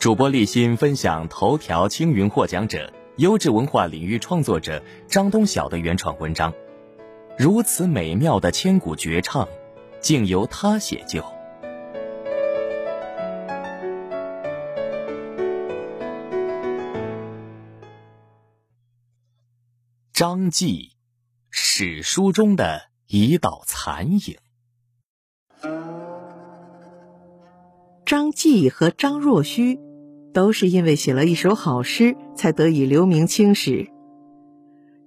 主播立新分享头条青云获奖者、优质文化领域创作者张东晓的原创文章。如此美妙的千古绝唱，竟由他写就。张继，史书中的一道残影。张继和张若虚。都是因为写了一首好诗，才得以留名青史。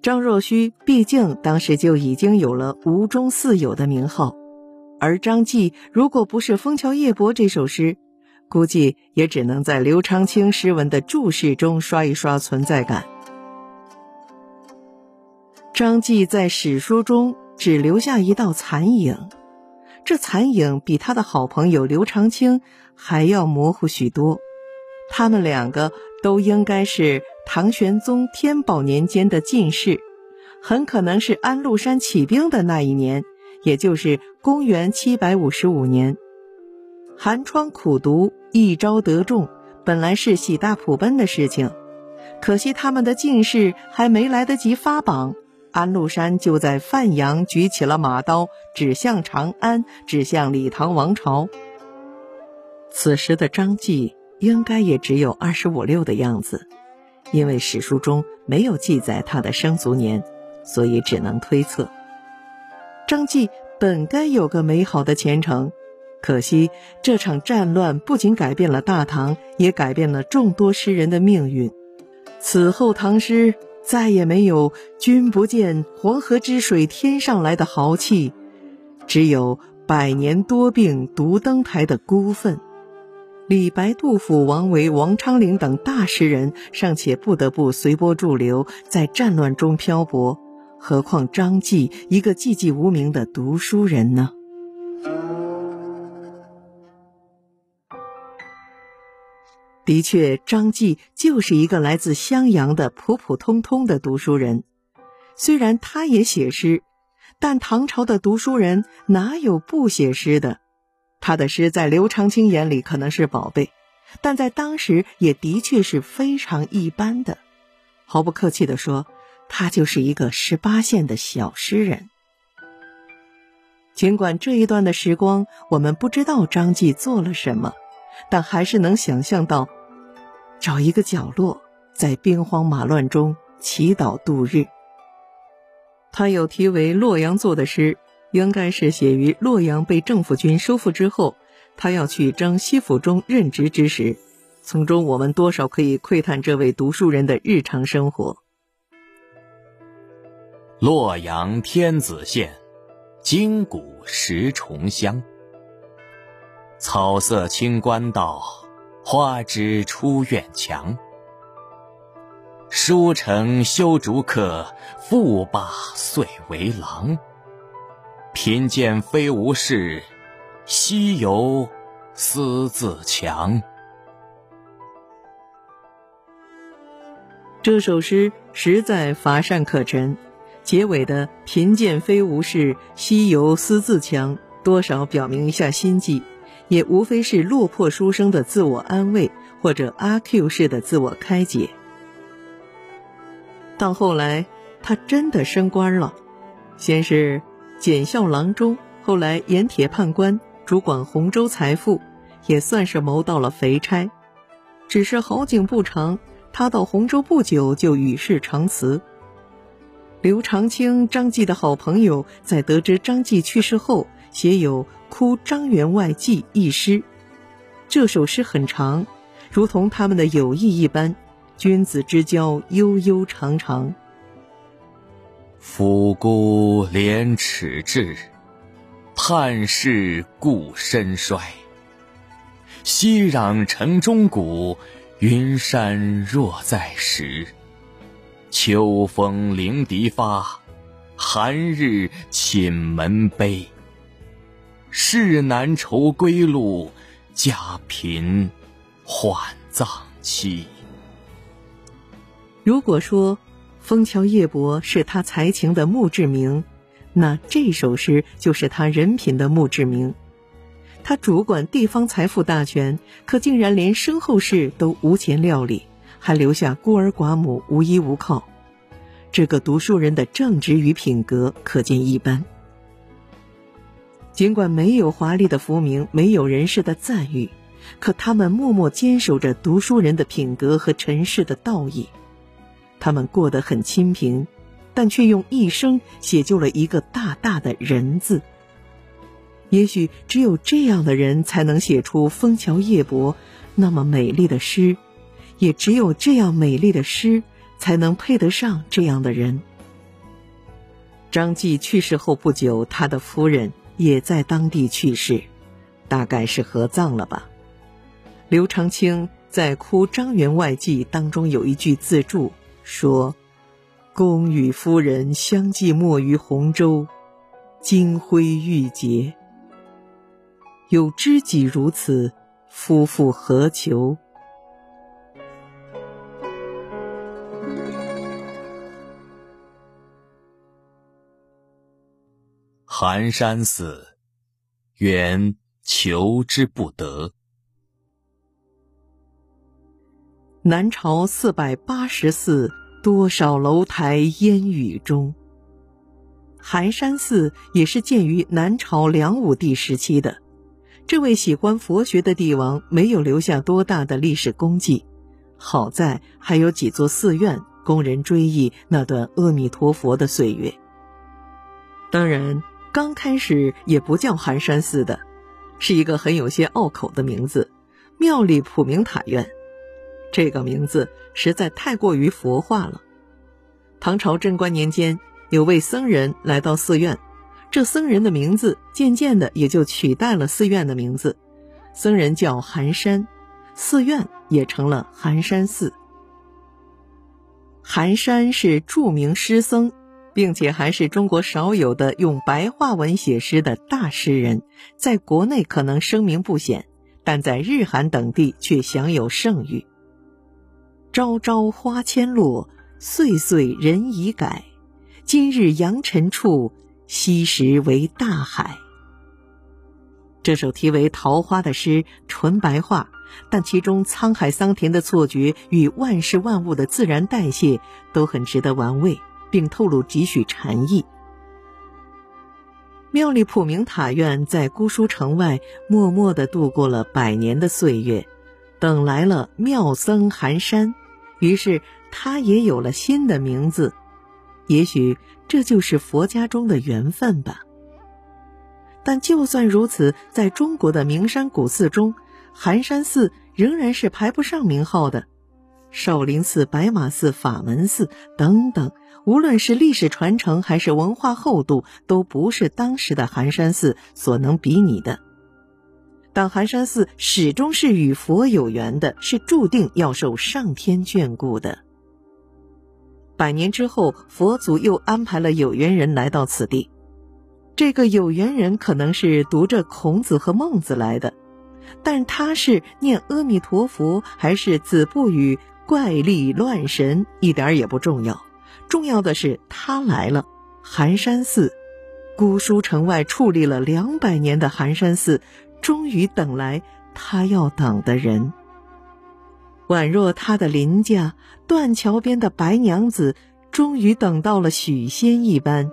张若虚毕竟当时就已经有了吴中四友的名号，而张继如果不是《枫桥夜泊》这首诗，估计也只能在刘长卿诗文的注释中刷一刷存在感。张继在史书中只留下一道残影，这残影比他的好朋友刘长卿还要模糊许多。他们两个都应该是唐玄宗天宝年间的进士，很可能是安禄山起兵的那一年，也就是公元七百五十五年。寒窗苦读，一朝得中，本来是喜大普奔的事情，可惜他们的进士还没来得及发榜，安禄山就在范阳举起了马刀，指向长安，指向李唐王朝。此时的张继。应该也只有二十五六的样子，因为史书中没有记载他的生卒年，所以只能推测。张继本该有个美好的前程，可惜这场战乱不仅改变了大唐，也改变了众多诗人的命运。此后唐诗再也没有“君不见黄河之水天上来”的豪气，只有“百年多病独登台”的孤愤。李白、杜甫、王维、王昌龄等大诗人尚且不得不随波逐流，在战乱中漂泊，何况张继一个寂寂无名的读书人呢？的确，张继就是一个来自襄阳的普普通通的读书人。虽然他也写诗，但唐朝的读书人哪有不写诗的？他的诗在刘长卿眼里可能是宝贝，但在当时也的确是非常一般的。毫不客气地说，他就是一个十八线的小诗人。尽管这一段的时光我们不知道张继做了什么，但还是能想象到，找一个角落，在兵荒马乱中祈祷度日。他有题为《洛阳作》的诗。应该是写于洛阳被政府军收复之后，他要去征西府中任职之时，从中我们多少可以窥探这位读书人的日常生活。洛阳天子县，金谷石重乡。草色清官道，花枝出院墙。书成修竹客，复罢遂为郎。贫贱非无事，西游思自强。这首诗实在乏善可陈，结尾的“贫贱非无事，西游思自强”多少表明一下心迹，也无非是落魄书生的自我安慰，或者阿 Q 式的自我开解。到后来，他真的升官了，先是。检校郎中，后来盐铁判官，主管洪州财富，也算是谋到了肥差。只是好景不长，他到洪州不久就与世长辞。刘长卿、张继的好朋友，在得知张继去世后，写有《哭张员外记》一诗。这首诗很长，如同他们的友谊一般，君子之交悠悠长长。抚孤廉耻志，叹世故身衰。熙攘城中谷，云山若在时。秋风凌笛发，寒日寝门悲。世难愁归路，家贫换葬妻。如果说。《枫桥夜泊》是他才情的墓志铭，那这首诗就是他人品的墓志铭。他主管地方财富大权，可竟然连身后事都无钱料理，还留下孤儿寡母无依无靠。这个读书人的正直与品格可见一斑。尽管没有华丽的浮名，没有人世的赞誉，可他们默默坚守着读书人的品格和尘世的道义。他们过得很清贫，但却用一生写就了一个大大的人字。也许只有这样的人才能写出枫桥夜泊那么美丽的诗，也只有这样美丽的诗才能配得上这样的人。张继去世后不久，他的夫人。也在当地去世，大概是合葬了吧。刘长卿在《哭张员外记》当中有一句自注说：“公与夫人相继没于洪州，金辉玉洁。有知己如此，夫复何求？”寒山寺，缘求之不得。南朝四百八十寺，多少楼台烟雨中。寒山寺也是建于南朝梁武帝时期的。这位喜欢佛学的帝王没有留下多大的历史功绩，好在还有几座寺院供人追忆那段阿弥陀佛的岁月。当然。刚开始也不叫寒山寺的，是一个很有些拗口的名字——妙丽普明塔院。这个名字实在太过于佛化了。唐朝贞观年间，有位僧人来到寺院，这僧人的名字渐渐的也就取代了寺院的名字。僧人叫寒山，寺院也成了寒山寺。寒山是著名诗僧。并且还是中国少有的用白话文写诗的大诗人，在国内可能声名不显，但在日韩等地却享有盛誉。朝朝花千落，岁岁人已改。今日扬尘处，昔时为大海。这首题为《桃花》的诗，纯白话，但其中沧海桑田的错觉与万事万物的自然代谢，都很值得玩味。并透露几许禅意。妙丽普明塔院在姑苏城外默默地度过了百年的岁月，等来了妙僧寒山，于是他也有了新的名字。也许这就是佛家中的缘分吧。但就算如此，在中国的名山古寺中，寒山寺仍然是排不上名号的。少林寺、白马寺、法门寺等等。无论是历史传承还是文化厚度，都不是当时的寒山寺所能比拟的。但寒山寺始终是与佛有缘的，是注定要受上天眷顾的。百年之后，佛祖又安排了有缘人来到此地。这个有缘人可能是读着孔子和孟子来的，但他是念阿弥陀佛还是子不语怪力乱神，一点也不重要。重要的是，他来了。寒山寺，姑苏城外矗立了两百年的寒山寺，终于等来他要等的人。宛若他的邻家断桥边的白娘子，终于等到了许仙一般。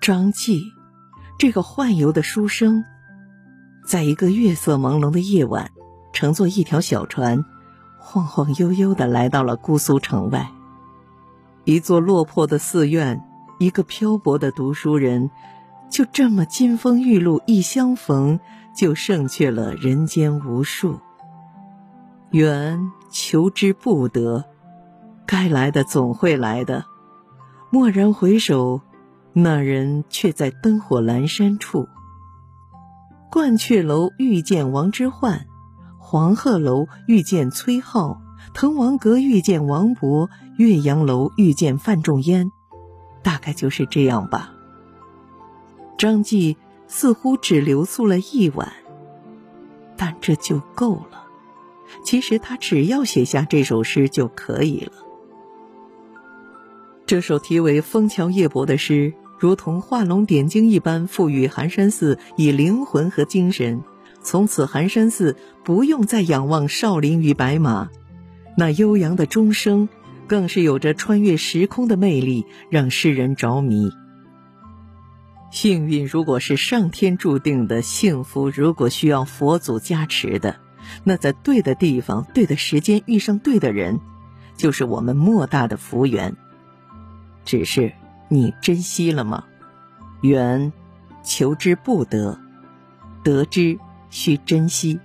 张继。这个宦游的书生，在一个月色朦胧的夜晚，乘坐一条小船，晃晃悠悠的来到了姑苏城外。一座落魄的寺院，一个漂泊的读书人，就这么金风玉露一相逢，就胜却了人间无数。缘求之不得，该来的总会来的。蓦然回首。那人却在灯火阑珊处。鹳雀楼遇见王之涣，黄鹤楼遇见崔颢，滕王阁遇见王勃，岳阳楼遇见范仲淹，大概就是这样吧。张继似乎只留宿了一晚，但这就够了。其实他只要写下这首诗就可以了。这首题为《枫桥夜泊》的诗，如同画龙点睛一般，赋予寒山寺以灵魂和精神。从此，寒山寺不用再仰望少林与白马，那悠扬的钟声，更是有着穿越时空的魅力，让世人着迷。幸运如果是上天注定的，幸福如果需要佛祖加持的，那在对的地方、对的时间遇上对的人，就是我们莫大的福缘。只是你珍惜了吗？缘，求之不得；得之，需珍惜。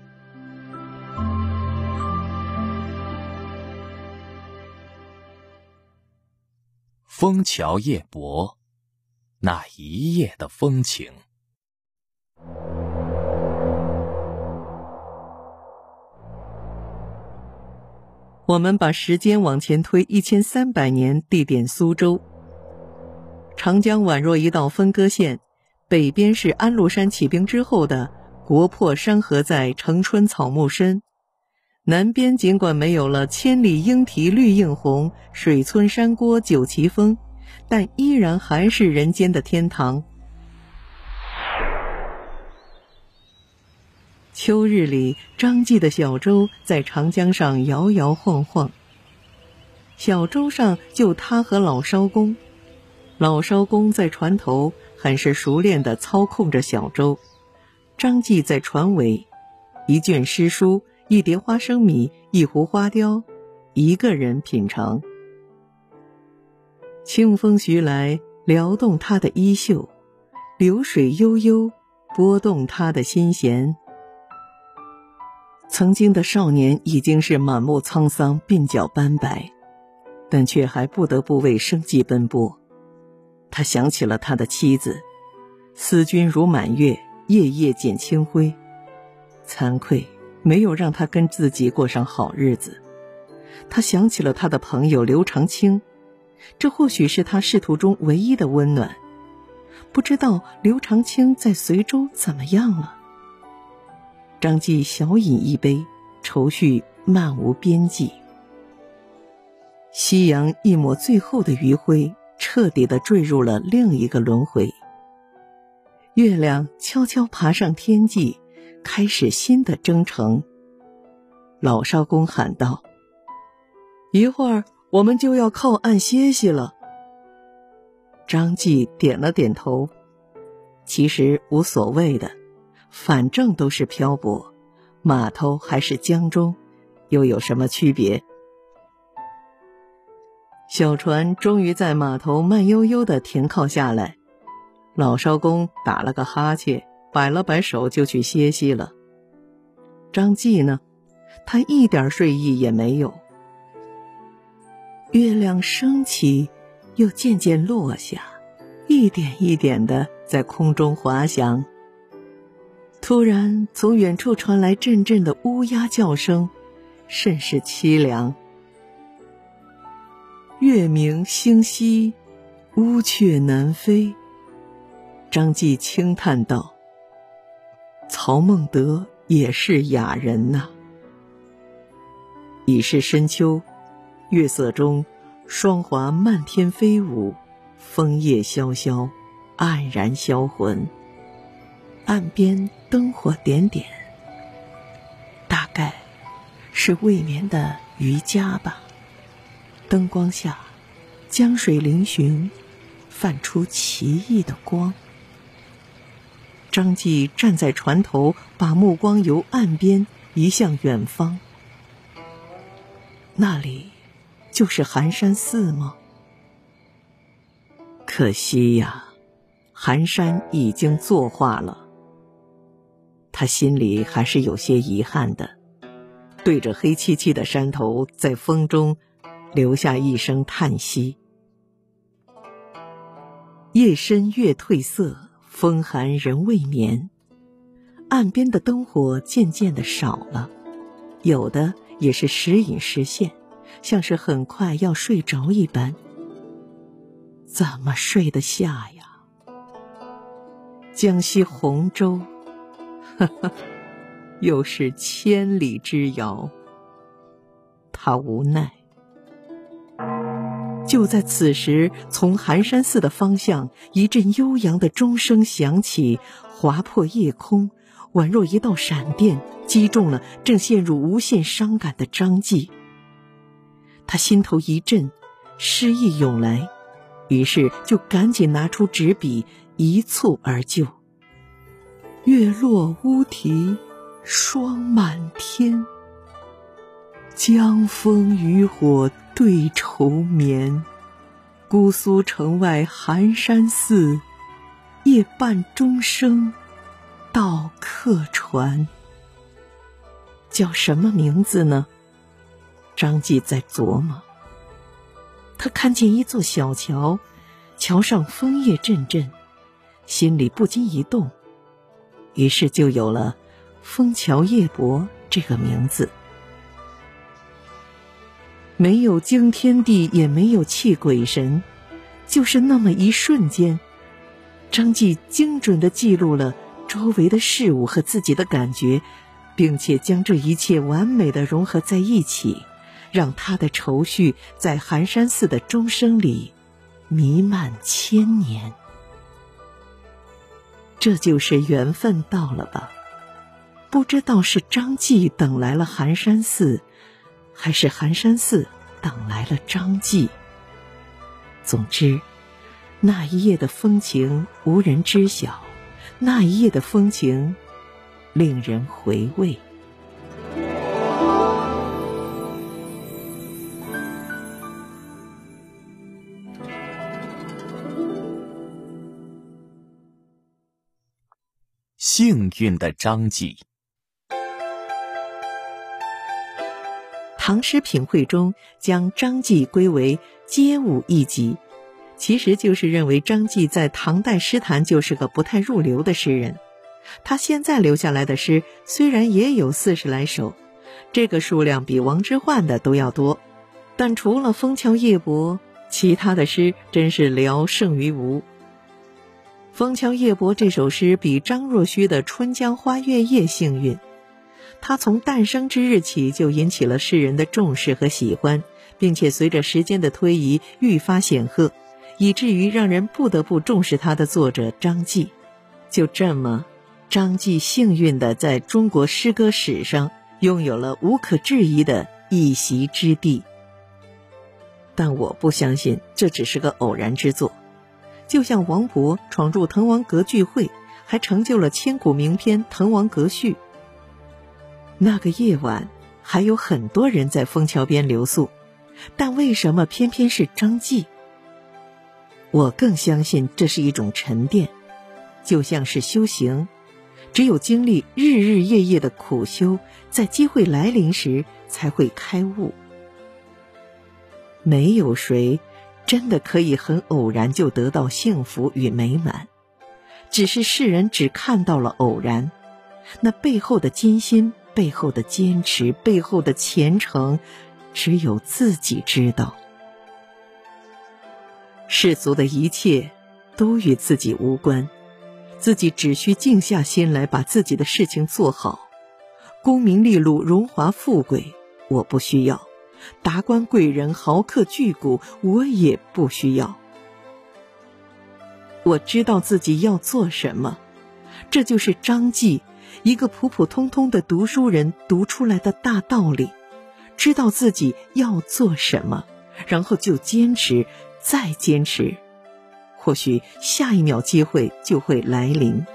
枫桥夜泊，那一夜的风情。我们把时间往前推一千三百年，地点苏州。长江宛若一道分割线，北边是安禄山起兵之后的“国破山河在，城春草木深”，南边尽管没有了“千里莺啼绿映红，水村山郭酒旗风”，但依然还是人间的天堂。秋日里，张继的小舟在长江上摇摇晃晃。小舟上就他和老艄公。老艄公在船头很是熟练地操控着小舟，张继在船尾，一卷诗书，一碟花生米，一壶花雕，一个人品尝。清风徐来，撩动他的衣袖；流水悠悠，拨动他的心弦。曾经的少年已经是满目沧桑、鬓角斑白，但却还不得不为生计奔波。他想起了他的妻子，思君如满月，夜夜剪清辉。惭愧，没有让他跟自己过上好日子。他想起了他的朋友刘长卿，这或许是他仕途中唯一的温暖。不知道刘长卿在随州怎么样了。张继小饮一杯，愁绪漫无边际。夕阳一抹最后的余晖。彻底的坠入了另一个轮回。月亮悄悄爬上天际，开始新的征程。老少公喊道：“一会儿我们就要靠岸歇息了。”张继点了点头。其实无所谓的，反正都是漂泊，码头还是江中，又有什么区别？小船终于在码头慢悠悠的停靠下来，老艄公打了个哈欠，摆了摆手就去歇息了。张继呢，他一点睡意也没有。月亮升起，又渐渐落下，一点一点的在空中滑翔。突然，从远处传来阵阵的乌鸦叫声，甚是凄凉。月明星稀，乌鹊南飞。张继轻叹道：“曹孟德也是雅人呐。”已是深秋，月色中，霜华漫天飞舞，枫叶萧萧，黯然销魂。岸边灯火点点，大概是未眠的渔家吧。灯光下，江水嶙峋，泛出奇异的光。张继站在船头，把目光由岸边移向远方。那里，就是寒山寺吗？可惜呀，寒山已经作画了。他心里还是有些遗憾的，对着黑漆漆的山头，在风中。留下一声叹息。夜深月褪色，风寒人未眠。岸边的灯火渐渐的少了，有的也是时隐时现，像是很快要睡着一般。怎么睡得下呀？江西洪州，呵呵，又是千里之遥。他无奈。就在此时，从寒山寺的方向，一阵悠扬的钟声响起，划破夜空，宛若一道闪电，击中了正陷入无限伤感的张继。他心头一震，诗意涌来，于是就赶紧拿出纸笔，一蹴而就。月落乌啼霜满天，江枫渔火对愁眠。姑苏城外寒山寺，夜半钟声到客船。叫什么名字呢？张继在琢磨。他看见一座小桥，桥上枫叶阵阵，心里不禁一动。于是就有了“枫桥夜泊”这个名字。没有惊天地，也没有泣鬼神，就是那么一瞬间，张继精准的记录了周围的事物和自己的感觉，并且将这一切完美的融合在一起，让他的愁绪在寒山寺的钟声里弥漫千年。这就是缘分到了吧？不知道是张继等来了寒山寺，还是寒山寺等来了张继。总之，那一夜的风情无人知晓，那一夜的风情令人回味。幸运的张继，唐诗品会中将张继归为街舞一级，其实就是认为张继在唐代诗坛就是个不太入流的诗人。他现在留下来的诗虽然也有四十来首，这个数量比王之涣的都要多，但除了《枫桥夜泊》，其他的诗真是聊胜于无。《枫桥夜泊》这首诗比张若虚的《春江花月夜》幸运，他从诞生之日起就引起了世人的重视和喜欢，并且随着时间的推移愈发显赫，以至于让人不得不重视他的作者张继。就这么，张继幸运的在中国诗歌史上拥有了无可置疑的一席之地。但我不相信这只是个偶然之作。就像王勃闯入滕王阁聚会，还成就了千古名篇《滕王阁序》。那个夜晚，还有很多人在枫桥边留宿，但为什么偏偏是张继？我更相信这是一种沉淀，就像是修行，只有经历日日夜夜的苦修，在机会来临时才会开悟。没有谁。真的可以很偶然就得到幸福与美满，只是世人只看到了偶然，那背后的艰辛、背后的坚持、背后的虔诚，只有自己知道。世俗的一切都与自己无关，自己只需静下心来，把自己的事情做好。功名利禄、荣华富贵，我不需要。达官贵人、豪客巨贾，我也不需要。我知道自己要做什么，这就是张继，一个普普通通的读书人读出来的大道理。知道自己要做什么，然后就坚持，再坚持，或许下一秒机会就会来临。